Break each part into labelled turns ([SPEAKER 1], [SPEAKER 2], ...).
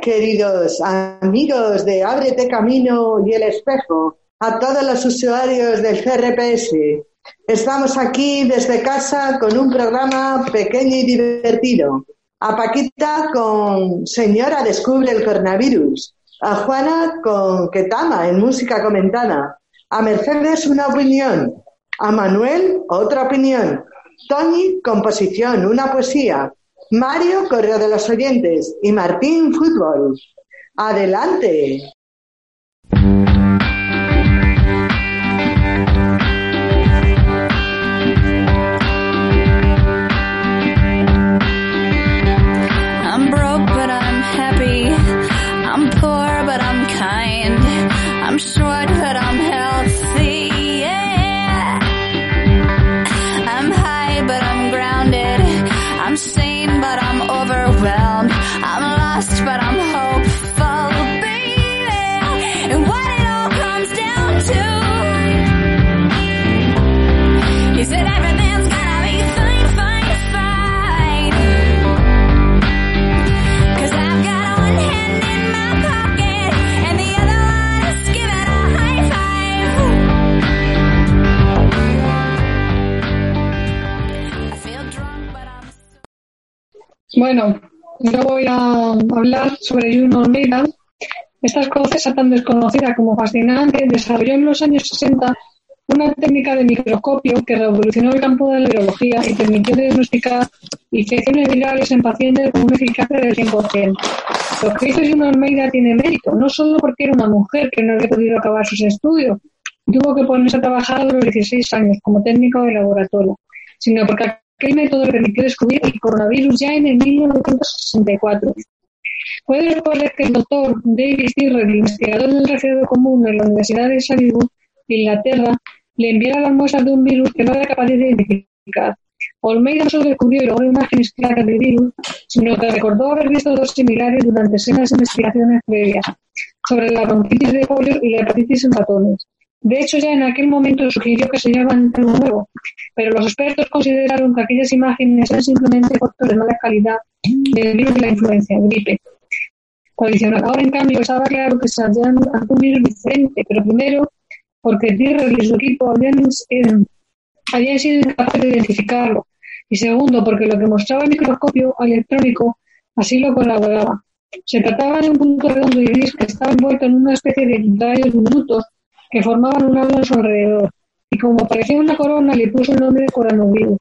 [SPEAKER 1] queridos amigos de Ábrete Camino y El Espejo, a todos los usuarios del CRPS. Estamos aquí desde casa con un programa pequeño y divertido. A Paquita con Señora Descubre el Coronavirus. A Juana con Ketama en música comentada. A Mercedes una opinión. A Manuel otra opinión. Tony composición, una poesía. Mario correo de los oyentes y Martín fútbol. Adelante.
[SPEAKER 2] Bueno, yo voy a hablar sobre Juno Almeida. Esta escocesa tan desconocida como fascinante desarrolló en los años 60 una técnica de microscopio que revolucionó el campo de la biología y permitió diagnosticar infecciones virales en pacientes con una eficacia del 100%. Lo que hizo Juno Almeida tiene mérito, no solo porque era una mujer que no había podido acabar sus estudios, tuvo que ponerse a trabajar a los 16 años como técnico de laboratorio, sino porque aquel método permitió descubrir el coronavirus ya en el 1964. Puede recordar que el doctor David Stirrer, investigador del resfriado común en la Universidad de Salisbury, Inglaterra, le enviara las muestras de un virus que no era capaz de identificar. Olmeida no solo descubrió y logró imágenes claras del virus, sino que recordó haber visto dos similares durante semanas de investigaciones previas sobre la bronquitis de polio y la hepatitis en ratones. De hecho, ya en aquel momento sugirió que se llamaban algo nuevo, pero los expertos consideraron que aquellas imágenes eran simplemente fotos de mala calidad del virus de la influencia, gripe. Ahora, en cambio, estaba claro que se habían un virus diferente, pero primero porque Tierra y su equipo habían, habían sido incapaces de identificarlo, y segundo porque lo que mostraba el microscopio electrónico así lo colaboraba. Se trataba de un punto redondo y gris que estaba envuelto en una especie de rayos diminutos que formaban un halo a su alrededor, y como parecía una corona le puso el nombre de coronavirus.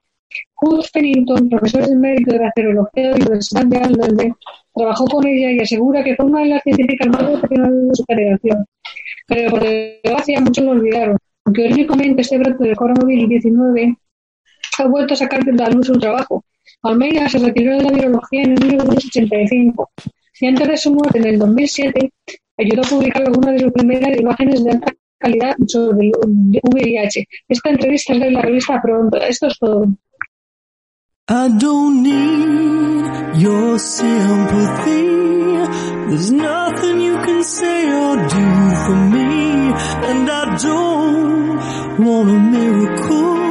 [SPEAKER 2] Hugh Pennington, profesor de mérito de bacteriología de la Universidad de Alderley, trabajó con ella y asegura que fue una de las científicas más profesionales de su generación. Pero por desgracia muchos lo olvidaron, aunque irónicamente este brote de coronavirus 19 ha vuelto a sacar de la luz su trabajo. Almeida se retiró de la biología en el 1985 y antes de su muerte en el 2007 ayudó a publicar algunas de sus primeras imágenes de alta calidad sobre el VIH. Esta entrevista es de la revista Pronto. Esto es todo.
[SPEAKER 3] I don't need your sympathy. There's nothing you can say or do for me. And I don't want a miracle.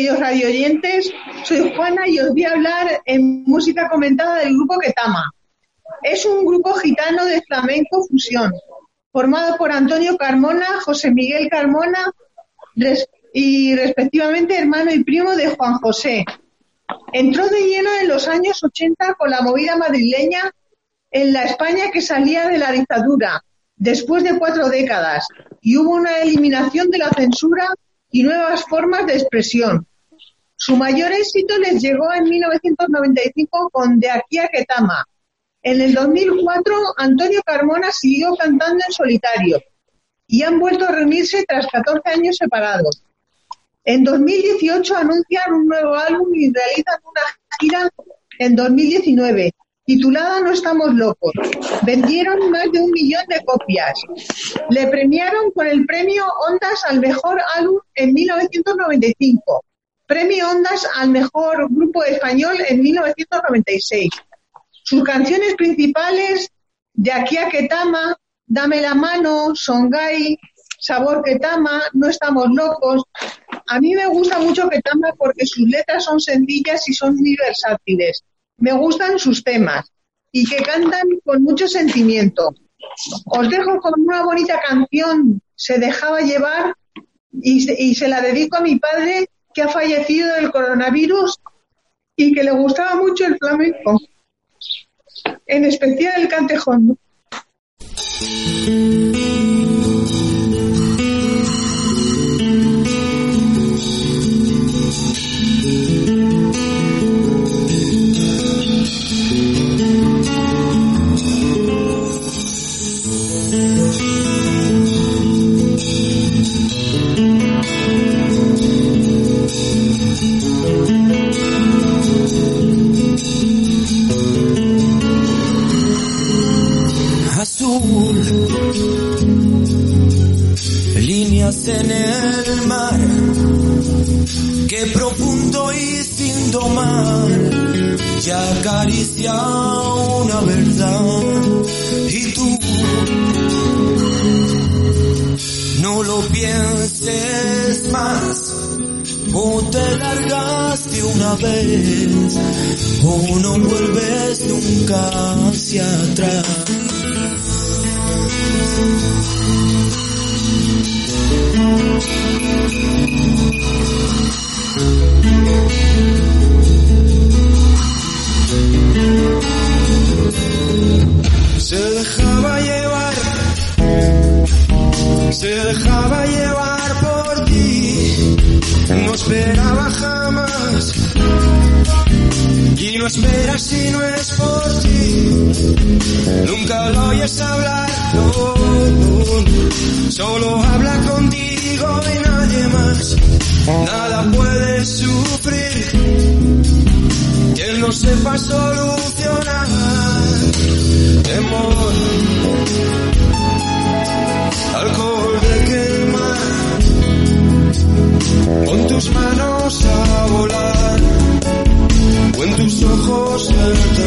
[SPEAKER 4] Queridos radioyentes. Soy Juana y os voy a hablar en música comentada del grupo Ketama. Es un grupo gitano de flamenco fusión, formado por Antonio Carmona, José Miguel Carmona y respectivamente hermano y primo de Juan José. Entró de lleno en los años 80 con la movida madrileña en la España que salía de la dictadura, después de cuatro décadas, y hubo una eliminación de la censura y nuevas formas de expresión. Su mayor éxito les llegó en 1995 con De aquí a Ketama. En el 2004, Antonio Carmona siguió cantando en solitario y han vuelto a reunirse tras 14 años separados. En 2018 anuncian un nuevo álbum y realizan una gira en 2019 titulada No estamos locos. Vendieron más de un millón de copias. Le premiaron con el premio Ondas al mejor álbum en 1995. Premio Ondas al mejor grupo español en 1996. Sus canciones principales, De aquí a Ketama, Dame la mano, Songai, Sabor Ketama, No estamos locos. A mí me gusta mucho Ketama porque sus letras son sencillas y son muy versátiles. Me gustan sus temas y que cantan con mucho sentimiento. Os dejo con una bonita canción, Se dejaba llevar, y se la dedico a mi padre que ha fallecido del coronavirus y que le gustaba mucho el flamenco, en especial el cantejón.
[SPEAKER 5] En el mar, qué profundo y sin domar, ya acaricia una verdad, y tú no lo pienses más. O te largaste una vez, o no vuelves nunca hacia atrás. Se dejaba llevar, se dejaba llevar por ti, no esperaba jamás. Y no esperas si no es por ti, nunca lo oyes hablar, no, solo habla contigo y nadie más, nada puede sufrir, él no sepa solucionar, temor, alcohol de quemar, con tus manos a volar, o en tus ojos el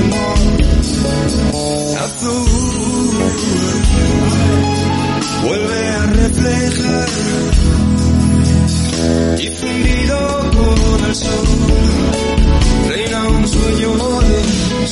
[SPEAKER 5] sol, reina un sueño de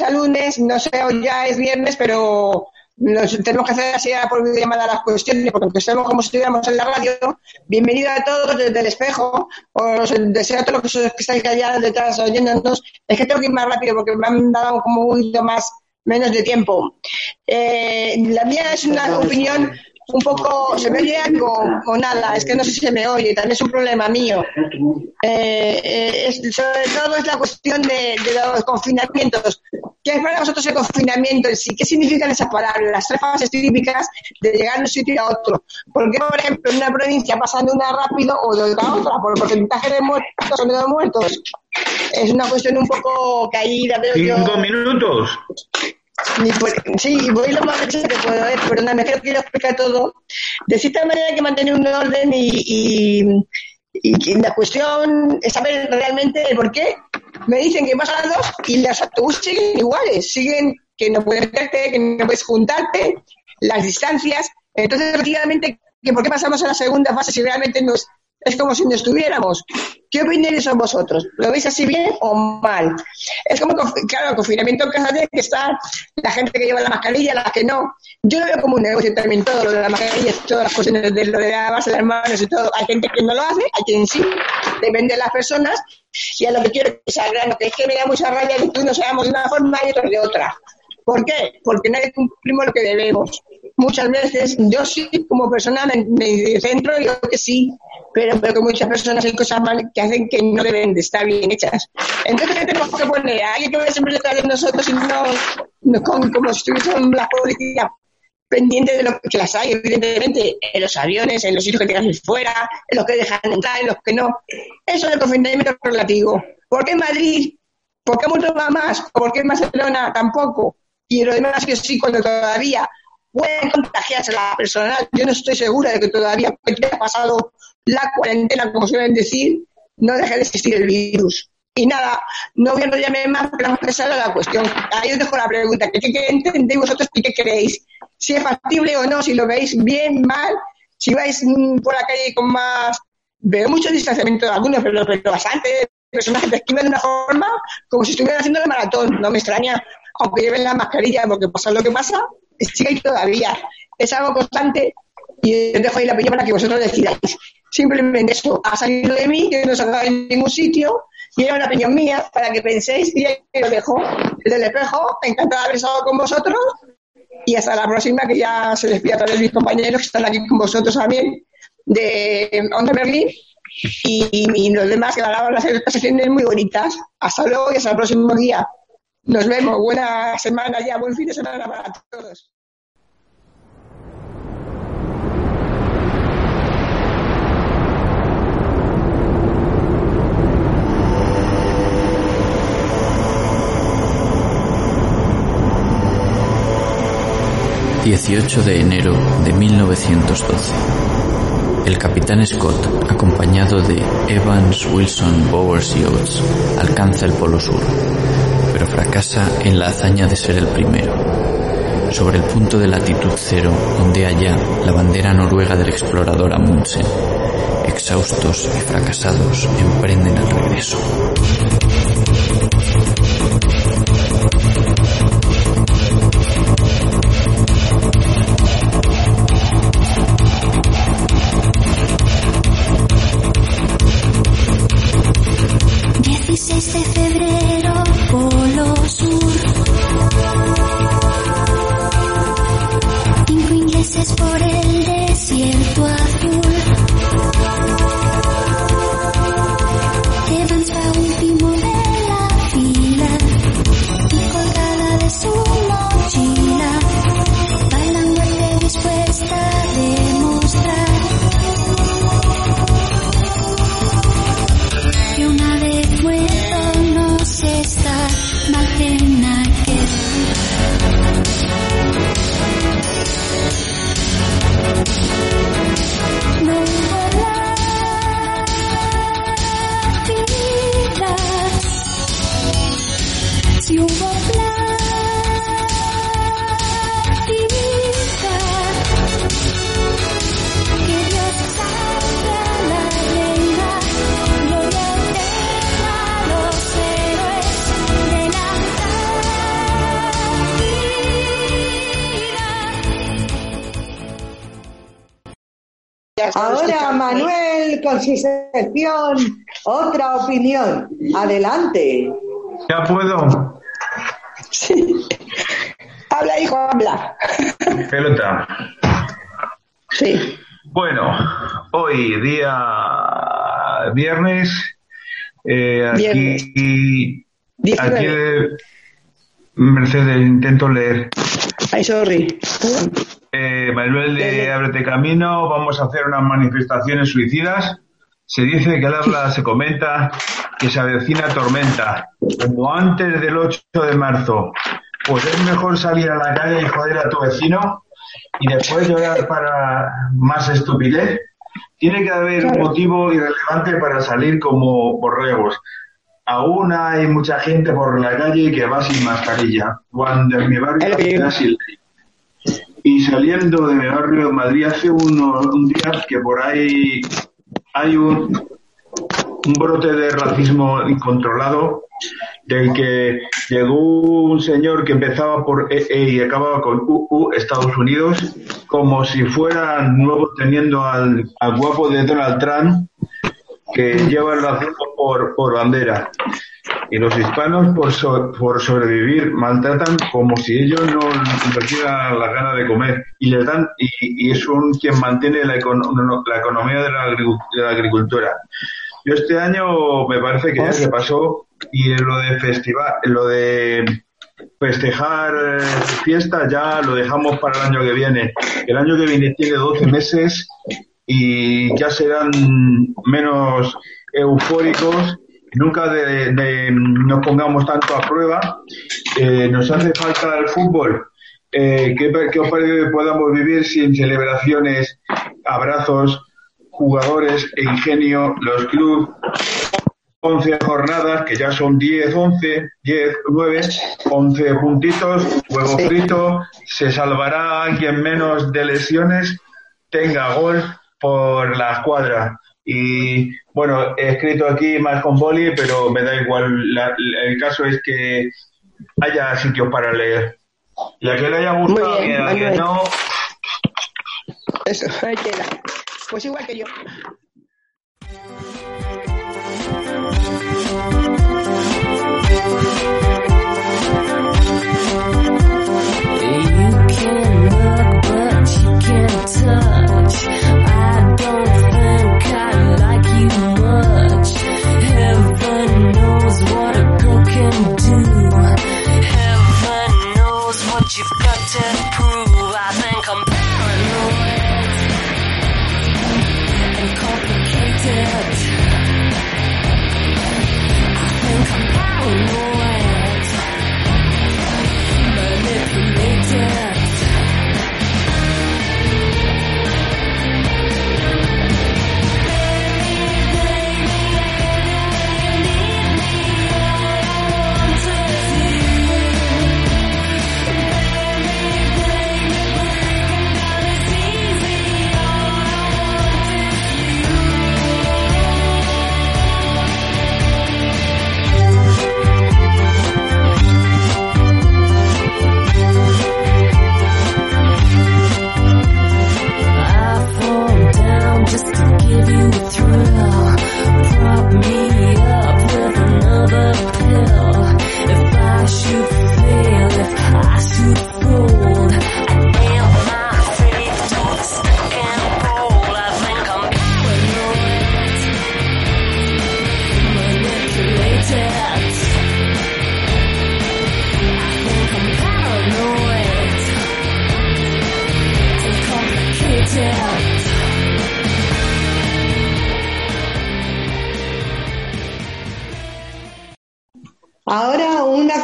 [SPEAKER 6] lunes a lunes, no sé, ya es viernes, pero nos tenemos que hacer así por videollamada las cuestiones, porque estamos como si estuviéramos en la radio. Bienvenido a todos desde el espejo, os deseo a todos los que estáis allá detrás oyéndonos. Es que tengo que ir más rápido porque me han dado como un poquito más, menos de tiempo. Eh, la mía es una opinión un poco, se me oye algo o nada, es que no sé si se me oye, también es un problema mío. Eh, eh, es- sobre todo es la cuestión de, de los confinamientos. ¿Qué es para vosotros el confinamiento en sí? ¿Qué significan esas palabras? Las tres fases típicas de llegar de un sitio a otro. ¿Por qué, por ejemplo, en una provincia pasan de una rápido o de otra a otra? ¿Por el porcentaje de muertos o de no muertos? Es una cuestión un poco caída, veo yo.
[SPEAKER 7] Cinco minutos.
[SPEAKER 6] Sí, voy lo más derecha que puedo ver, pero no me creo que lo explica todo. De cierta manera hay que mantener un orden y, y, la cuestión es saber realmente el por qué. Me dicen que pasan dos y los autobuses siguen iguales, siguen que no puedes meterte, que no puedes juntarte, las distancias. Entonces, efectivamente, ¿por qué pasamos a la segunda fase si realmente nos, es como si no estuviéramos? ¿Qué son vosotros? ¿Lo veis así bien o mal? Es como, claro, el confinamiento en casa tiene que estar la gente que lleva la mascarilla, las que no. Yo lo veo como un negocio también todo lo de la mascarilla, todas las cuestiones de lo de lavarse las manos y todo. Hay gente que no lo hace, hay quien sí, depende de las personas. Y a lo que quiero que sea grano, que es que me da mucha rabia que tú no seamos de una forma y otros de otra. ¿Por qué? Porque nadie cumplimos lo que debemos. Muchas veces, yo sí, como persona, me, me centro yo que sí, pero veo que muchas personas hay cosas mal que hacen que no deben de estar bien hechas. Entonces, ¿qué tenemos que poner? ¿A alguien que vaya siempre detrás de nosotros y no, no con- como si estuviésemos la policía pendiente de lo que las hay, evidentemente, en los aviones, en los sitios que ir fuera, en los que dejan entrar, en los que no. Eso es el confinamiento relativo. ¿Por qué Madrid? ¿Por qué mucho va más? ¿Por qué Barcelona tampoco? Y lo demás que sí, cuando todavía pueden contagiarse la personal. Yo no estoy segura de que todavía haya pasado la cuarentena, como suelen decir, no deje de existir el virus. Y nada, no voy a enrollarme más, pero esa era la cuestión. Ahí os dejo la pregunta, ¿qué, entendéis vosotros y qué creéis? Si es factible o no, si lo veis bien, mal, si vais mm, por la calle con más... Veo mucho distanciamiento de algunos, pero, pero bastante personas que te esquivan de una forma como si estuvieran haciendo el maratón. No me extraña, aunque lleven la mascarilla, porque pasa lo que pasa, sigue ahí todavía. Es algo constante y dejo ahí la opinión para que vosotros decidáis. Simplemente eso ha salido de mí, que no se en ningún sitio, y era una opinión mía para que penséis y ahí lo dejo. El espejo, encantada de haber estado con vosotros y hasta la próxima, que ya se despide a todos mis compañeros que están aquí con vosotros también, de Onda Berlín. Y, y los demás que grababan las sesiones muy bonitas. Hasta luego y hasta el próximo día. Nos vemos. Buena semana ya, buen fin de semana para todos.
[SPEAKER 8] – 18 de enero de 1912. El capitán Scott, acompañado de Evans, Wilson, Bowers y Oates, alcanza el Polo Sur, pero fracasa en la hazaña de ser el primero. Sobre el punto de latitud cero ondea ya la bandera noruega del explorador Amundsen. Exhaustos y fracasados, emprenden el regreso.
[SPEAKER 9] Su sección Otra opinión. Adelante.
[SPEAKER 10] Ya puedo.
[SPEAKER 6] Sí. Habla, hijo, habla.
[SPEAKER 10] Pelota.
[SPEAKER 6] Sí.
[SPEAKER 10] Bueno, hoy día viernes, eh, aquí, aquí Mercedes, intento leer.
[SPEAKER 6] Ay, sorry.
[SPEAKER 10] Eh, Manuel de Ábrete Camino, vamos a hacer unas manifestaciones suicidas. Se dice que al habla se comenta que se avecina tormenta, como antes del 8 de marzo. Pues es mejor salir a la calle y joder a tu vecino y después llorar para más estupidez. Tiene que haber un motivo irrelevante para salir como borregos. Aún hay mucha gente por la calle que va sin mascarilla. Cuando en mi barrio era sin ley. Y saliendo de mi barrio de Madrid hace unos un día que por ahí hay un, un brote de racismo incontrolado del que llegó un señor que empezaba por EE y acababa con UU, Estados Unidos, como si fueran nuevos teniendo al, al guapo de Donald Trump, que lleva el racismo por, por bandera. Y los hispanos, por, so- por sobrevivir, maltratan como si ellos no tuvieran la gana de comer. Y les dan y, y son quien mantiene la, la economía de la, de la agricultura. Yo este año me parece que ya se pasó y lo de festival, lo de festejar eh, fiestas ya lo dejamos para el año que viene. El año que viene tiene 12 meses y ya serán menos eufóricos. Nunca de, de- nos pongamos tanto a prueba. Eh, nos hace falta el fútbol. Eh, ¿qué, qué os parece que podamos vivir sin celebraciones, abrazos, jugadores e ingenio, los clubes 11 jornadas, que ya son 10, 11, 10, 9, 11 puntitos, huevo frito, se salvará alguien menos de lesiones, tenga gol por la escuadra. Y bueno, he escrito aquí más con boli, pero me da igual. La- el caso es que haya sitios para leer. Y a que le haya gustado,
[SPEAKER 6] bien,
[SPEAKER 10] bien, a que no,
[SPEAKER 6] Eso. Pues igual que yo.
[SPEAKER 11] To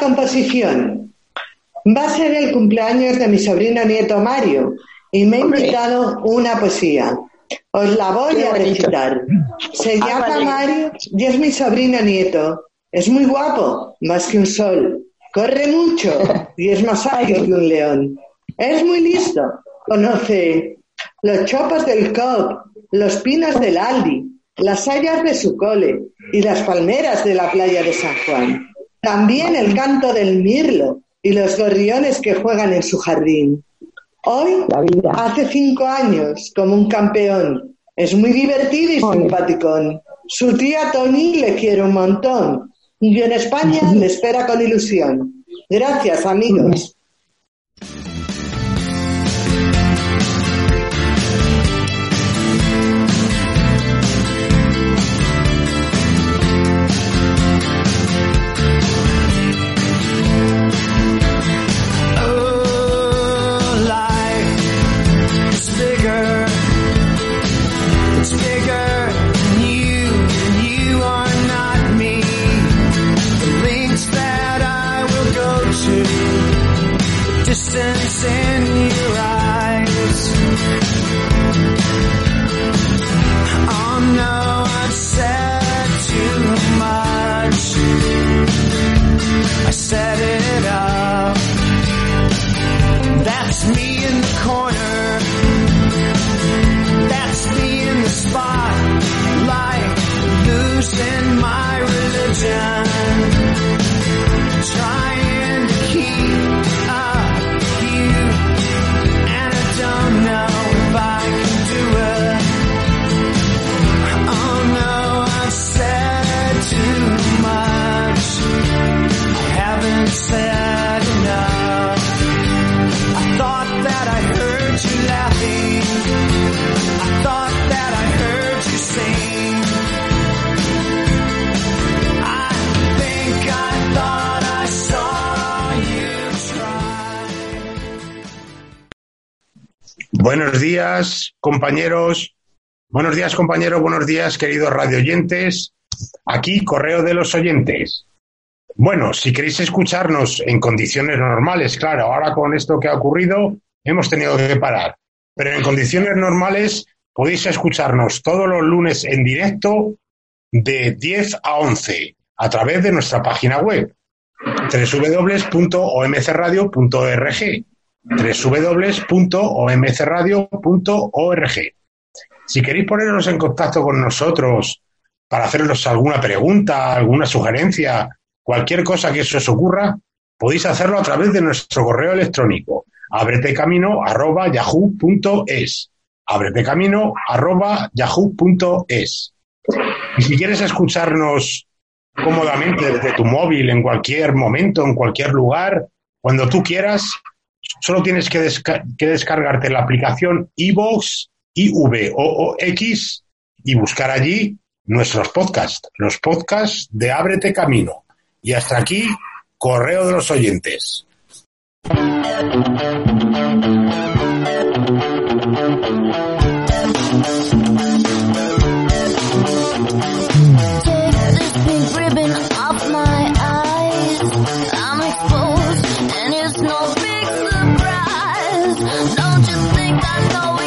[SPEAKER 9] composición. Va a ser el cumpleaños de mi sobrino nieto Mario y me ha invitado una poesía. Os la voy a recitar. Se
[SPEAKER 6] Ah,
[SPEAKER 9] llama
[SPEAKER 6] vale.
[SPEAKER 9] Mario y es mi sobrino nieto. Es muy guapo, más que un sol. Corre mucho y es más ágil que un león. Es muy listo. Conoce los chopos del COP, los pinos del Aldi, las hayas de su cole y las palmeras de la playa de San Juan. También el canto del mirlo y los gorriones que juegan en su jardín. Hoy, hace cinco años, como un campeón,
[SPEAKER 12] Es muy divertido y simpaticón. Su tía Tony le quiere un montón. Y en España le espera con ilusión. Gracias, amigos.
[SPEAKER 13] Días, compañeros. Buenos días, compañeros. Buenos días, queridos radioyentes. Aquí, Correo de los Oyentes. Bueno, si queréis escucharnos en condiciones normales, claro, ahora con esto que ha ocurrido hemos tenido que parar. Pero en condiciones normales podéis escucharnos todos los lunes en directo de 10 a 11 a través de nuestra página web www.omcradio.org www.omcradio.org Si queréis poneros en contacto con nosotros para hacernos alguna pregunta, alguna sugerencia, cualquier cosa que se os ocurra, podéis hacerlo a través de nuestro correo electrónico abretecamino@yahoo.es abretecamino@yahoo.es y si quieres escucharnos cómodamente desde tu móvil en cualquier momento, en cualquier lugar, cuando tú quieras, solo tienes que, desca- que descargarte la aplicación iVoox, I-V-O-O-X, y buscar allí nuestros podcasts, los podcasts de Ábrete Camino. Y hasta aquí, correo de los oyentes.
[SPEAKER 11] Don't you think I know exactly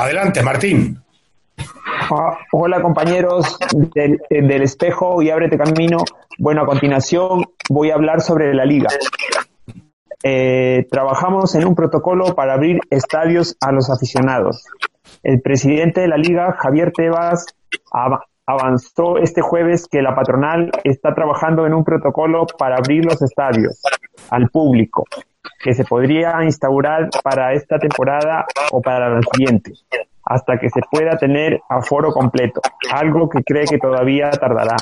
[SPEAKER 13] Adelante, Martín.
[SPEAKER 14] Ah, Hola compañeros del, eh, del espejo y ábrete camino. Bueno, a continuación voy a hablar sobre la liga. Eh, trabajamos en un protocolo para abrir estadios a los aficionados. El presidente de la liga, Javier Tebas, av- avanzó este jueves que la patronal está trabajando en un protocolo para abrir los estadios al público, que se podría instaurar para esta temporada o para la siguiente, hasta que se pueda tener aforo completo, algo que cree que todavía tardará.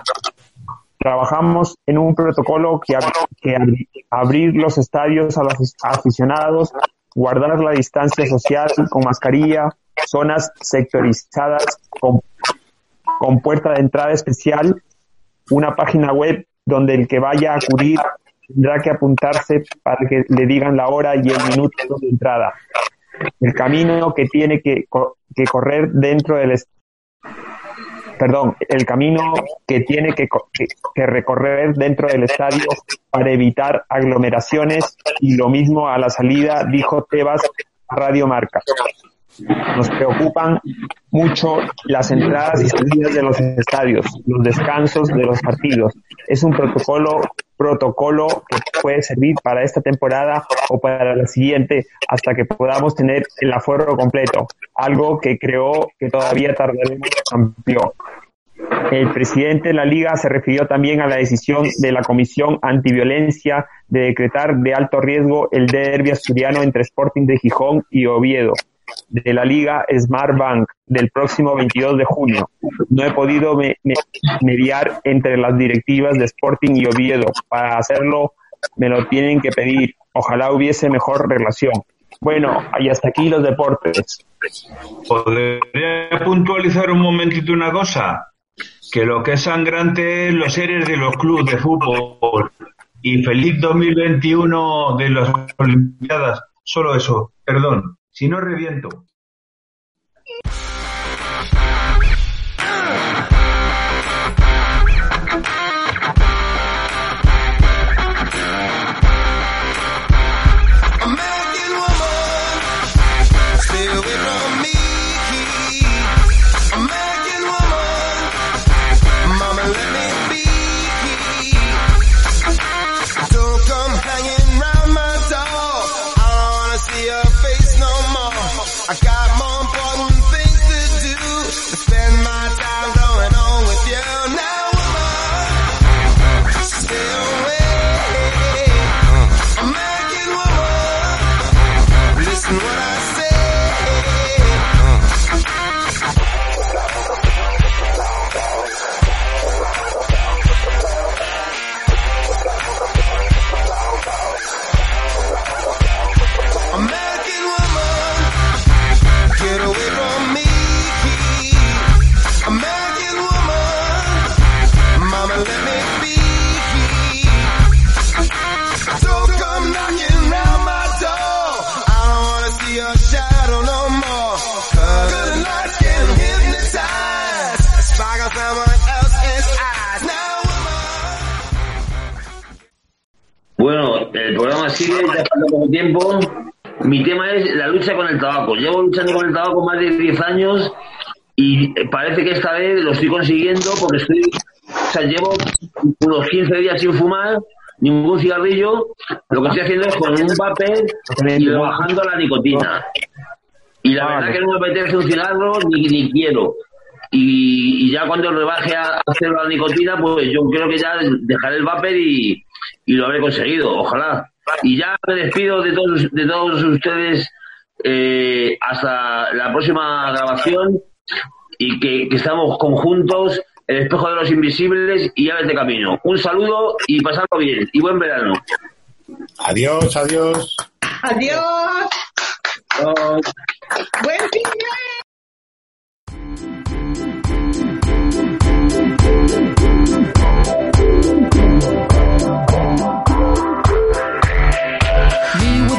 [SPEAKER 14] Trabajamos en un protocolo que, ab- que abri- abrir los estadios a los aficionados, guardar la distancia social con mascarilla, zonas sectorizadas con, con puerta de entrada especial, una página web donde el que vaya a acudir tendrá que apuntarse para que le digan la hora y el minuto de entrada. El camino que tiene que, que correr dentro del perdón, el camino que tiene que- que recorrer dentro del estadio para evitar aglomeraciones y lo mismo a la salida, dijo Tebas a Radio Marca. Nos preocupan mucho las entradas y salidas de los estadios, los descansos de los partidos. Es un protocolo protocolo que puede servir para esta temporada o para la siguiente hasta que podamos tener el aforo completo, algo que creo que todavía tardaremos amplió. El presidente de la liga se refirió también a la decisión de la Comisión Antiviolencia de decretar de alto riesgo el derbi asturiano entre Sporting de Gijón y Oviedo de la liga Smart Bank del próximo 22 de junio. No he podido me- me- mediar entre las directivas de Sporting y Oviedo. Para hacerlo me lo tienen que pedir. Ojalá hubiese mejor relación. Bueno, y hasta aquí los deportes.
[SPEAKER 15] ¿Podría puntualizar un momentito una cosa? Que lo que es sangrante es los seres de los clubes de fútbol. Y feliz 2021 de las Olimpiadas. Solo eso, perdón. Si no reviento.
[SPEAKER 7] Estoy consiguiendo porque estoy, o sea, llevo unos 15 días sin fumar ningún cigarrillo. Lo que estoy haciendo es con un papel y bajando la nicotina. Y la verdad que no me apetece un cigarro ni, ni quiero. Y, y ya cuando rebaje a hacer la nicotina, pues yo creo que ya dejaré el vapor y, y lo habré conseguido, ojalá. Y ya me despido de todos, de todos ustedes eh, hasta la próxima grabación y que, que estamos conjuntos, el espejo de los invisibles y aves de camino. Un saludo y pasadlo bien y buen verano.
[SPEAKER 13] Adiós, adiós.
[SPEAKER 4] Adiós. Buen fin de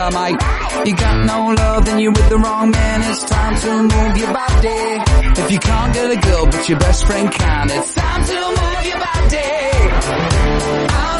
[SPEAKER 3] I rock the. You got no love, then you're with the wrong man. It's time to move your body. If you can't get a girl, but your best friend can, it's time to move your body. I